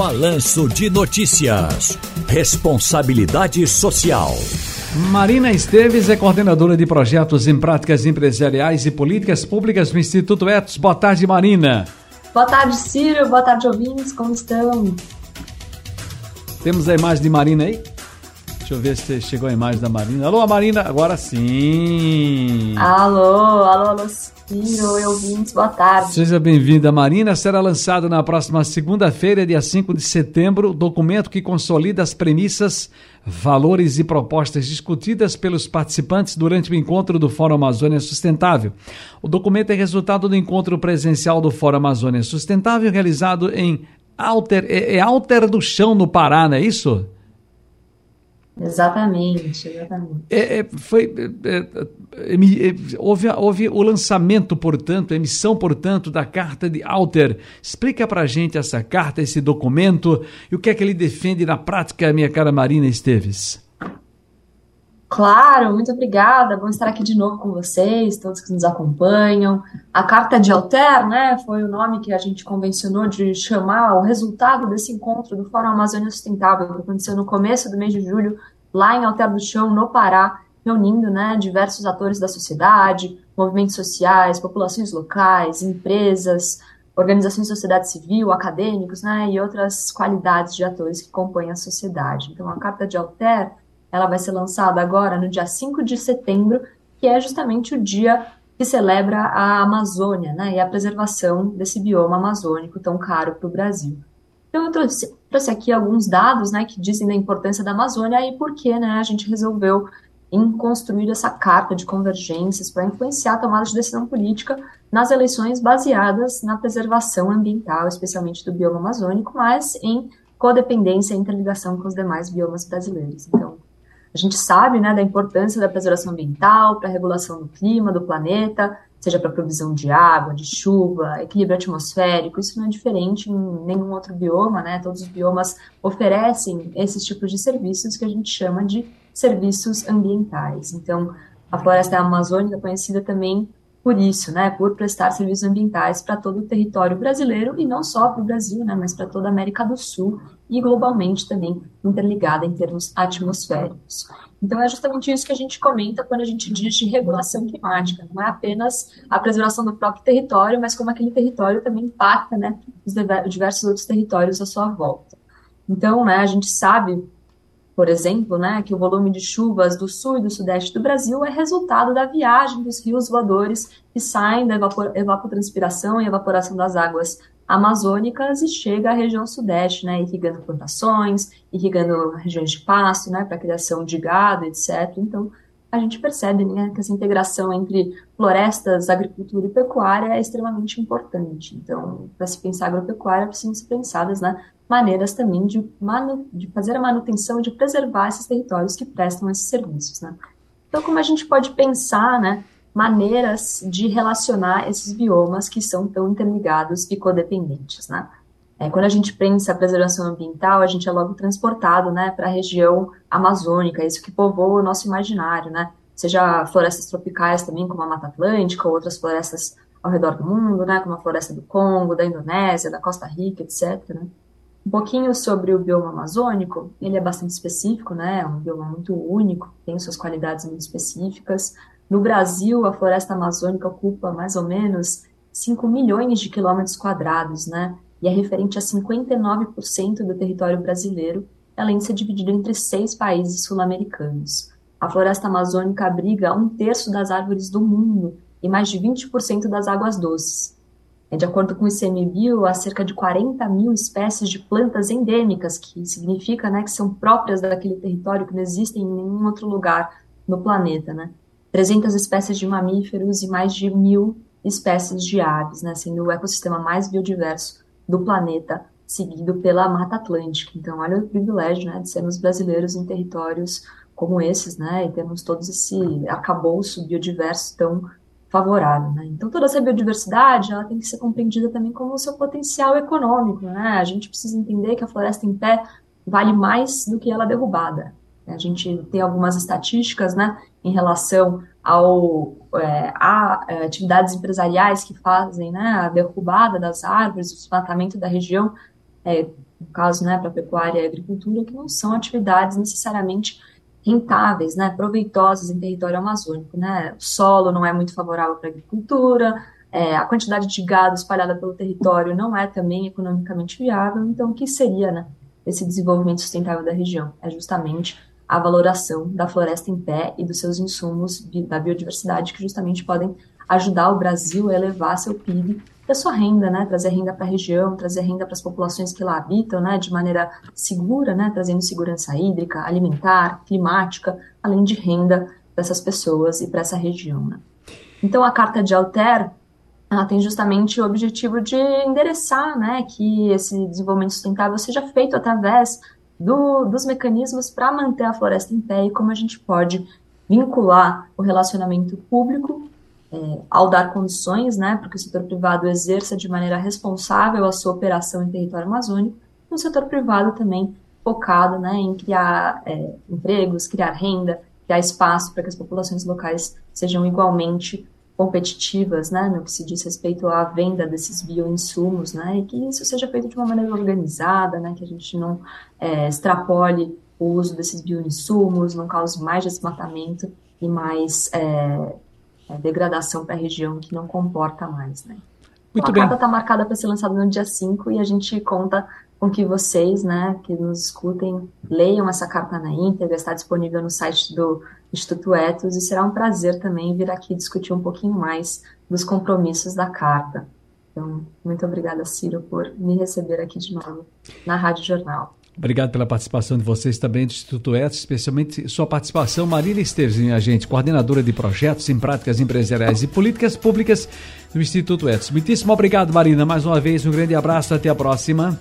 Balanço de Notícias. Responsabilidade Social. Marina Esteves é coordenadora de projetos em práticas empresariais e políticas públicas no Instituto Etos. Boa tarde, Marina. Boa tarde, Ciro. Boa tarde, ouvintes. Como estão? Temos a imagem de Marina aí? Deixa eu ver se chegou a imagem da Marina. Alô, Marina, agora sim. Alô, alô, alô, Ciro e ouvintes, boa tarde. Seja bem-vinda, Marina. Será lançado na próxima segunda-feira, dia 5 de setembro, documento que consolida as premissas, valores e propostas discutidas pelos participantes durante o encontro do Fórum Amazônia Sustentável. O documento é resultado do encontro presencial do Fórum Amazônia Sustentável, realizado em Alter, é, é Alter do Chão, no Pará, não é isso? Exatamente, exatamente. É, é, foi, é, é, é, houve, houve o lançamento, portanto, a emissão, portanto, da carta de Alter. Explica para a gente essa carta, esse documento e o que é que ele defende na prática, minha cara Marina Esteves. Claro, muito obrigada. Bom estar aqui de novo com vocês, todos que nos acompanham. A Carta de Alter, né, foi o nome que a gente convencionou de chamar o resultado desse encontro do Fórum Amazônia Sustentável, que aconteceu no começo do mês de julho, lá em Alter do Chão, no Pará, reunindo né, diversos atores da sociedade, movimentos sociais, populações locais, empresas, organizações de sociedade civil, acadêmicos, né, e outras qualidades de atores que compõem a sociedade. Então, a Carta de Alter ela vai ser lançada agora no dia 5 de setembro, que é justamente o dia que celebra a Amazônia né, e a preservação desse bioma amazônico tão caro para o Brasil. Então, eu trouxe, trouxe, aqui alguns dados né, que dizem da importância da Amazônia e por que né, a gente resolveu em construir essa carta de convergências para influenciar a tomada de decisão política nas eleições baseadas na preservação ambiental, especialmente do bioma amazônico, mas em codependência e interligação com os demais biomas brasileiros. Então, a gente sabe né, da importância da preservação ambiental para a regulação do clima do planeta, seja para provisão de água, de chuva, equilíbrio atmosférico. Isso não é diferente em nenhum outro bioma, né? Todos os biomas oferecem esses tipos de serviços que a gente chama de serviços ambientais. Então, a floresta amazônica é conhecida também por isso, né, por prestar serviços ambientais para todo o território brasileiro e não só para o Brasil, né, mas para toda a América do Sul e globalmente também interligada em termos atmosféricos. Então é justamente isso que a gente comenta quando a gente diz de regulação climática. Não é apenas a preservação do próprio território, mas como aquele território também impacta, né, os diversos outros territórios à sua volta. Então, né, a gente sabe por exemplo, né, que o volume de chuvas do sul e do sudeste do Brasil é resultado da viagem dos rios voadores que saem da evapotranspiração e evaporação das águas amazônicas e chega à região sudeste, né, irrigando plantações, irrigando regiões de pasto, né, para criação de gado, etc. Então, a gente percebe né, que essa integração entre florestas, agricultura e pecuária é extremamente importante. Então, para se pensar agropecuária, precisam ser pensadas né, maneiras também de, de fazer a manutenção e de preservar esses territórios que prestam esses serviços. Né? Então, como a gente pode pensar né, maneiras de relacionar esses biomas que são tão interligados e codependentes? Né? É, quando a gente pensa a preservação ambiental, a gente é logo transportado né, para a região amazônica, isso que povoa o nosso imaginário, né? seja florestas tropicais também, como a Mata Atlântica, ou outras florestas ao redor do mundo, né, como a floresta do Congo, da Indonésia, da Costa Rica, etc. Né? Um pouquinho sobre o bioma amazônico, ele é bastante específico, né? É um bioma muito único, tem suas qualidades muito específicas. No Brasil, a floresta amazônica ocupa mais ou menos 5 milhões de quilômetros quadrados, né? E é referente a 59% do território brasileiro, além de ser dividido entre seis países sul-americanos. A floresta amazônica abriga um terço das árvores do mundo e mais de 20% das águas doces. É, de acordo com o ICMBio, há cerca de 40 mil espécies de plantas endêmicas, que significa né, que são próprias daquele território, que não existem em nenhum outro lugar no planeta. Né? 300 espécies de mamíferos e mais de mil espécies de aves, né, sendo o ecossistema mais biodiverso do planeta, seguido pela Mata Atlântica. Então, olha o privilégio né, de sermos brasileiros em territórios como esses, né, e temos todos esse arcabouço biodiverso tão favorável. Né? Então, toda essa biodiversidade ela tem que ser compreendida também como o seu potencial econômico. Né? A gente precisa entender que a floresta em pé vale mais do que ela derrubada. A gente tem algumas estatísticas né, em relação ao, é, a é, atividades empresariais que fazem né, a derrubada das árvores, o desmatamento da região. É, no caso, né, para pecuária e agricultura, que não são atividades necessariamente rentáveis, né, proveitosas em território amazônico, né, o solo não é muito favorável para a agricultura, é, a quantidade de gado espalhada pelo território não é também economicamente viável, então o que seria, né, esse desenvolvimento sustentável da região? É justamente a valoração da floresta em pé e dos seus insumos da biodiversidade que justamente podem ajudar o Brasil a elevar seu PIB a sua renda, né, trazer renda para a região, trazer renda para as populações que lá habitam, né, de maneira segura, né, trazendo segurança hídrica, alimentar, climática, além de renda para essas pessoas e para essa região. Né. Então a Carta de Alter ela tem justamente o objetivo de endereçar né, que esse desenvolvimento sustentável seja feito através do, dos mecanismos para manter a floresta em pé e como a gente pode vincular o relacionamento público é, ao dar condições né, para que o setor privado exerça de maneira responsável a sua operação em território amazônico, e um setor privado também focado né, em criar é, empregos, criar renda, criar espaço para que as populações locais sejam igualmente competitivas, né, no que se diz respeito à venda desses bioinsumos, né, e que isso seja feito de uma maneira organizada, né, que a gente não é, extrapole o uso desses bioinsumos, não cause mais desmatamento e mais é, é, degradação para a região que não comporta mais, né. Muito a bem. carta está marcada para ser lançada no dia 5 e a gente conta com que vocês, né, que nos escutem, leiam essa carta na íntegra, está disponível no site do Instituto Etos e será um prazer também vir aqui discutir um pouquinho mais dos compromissos da carta. Então, muito obrigada, Ciro, por me receber aqui de novo na Rádio Jornal. Obrigado pela participação de vocês também do Instituto Etos, especialmente sua participação, Marília Esteves, minha gente, coordenadora de projetos em práticas empresariais e políticas públicas do Instituto Etos. Muitíssimo obrigado, Marina, mais uma vez, um grande abraço, até a próxima.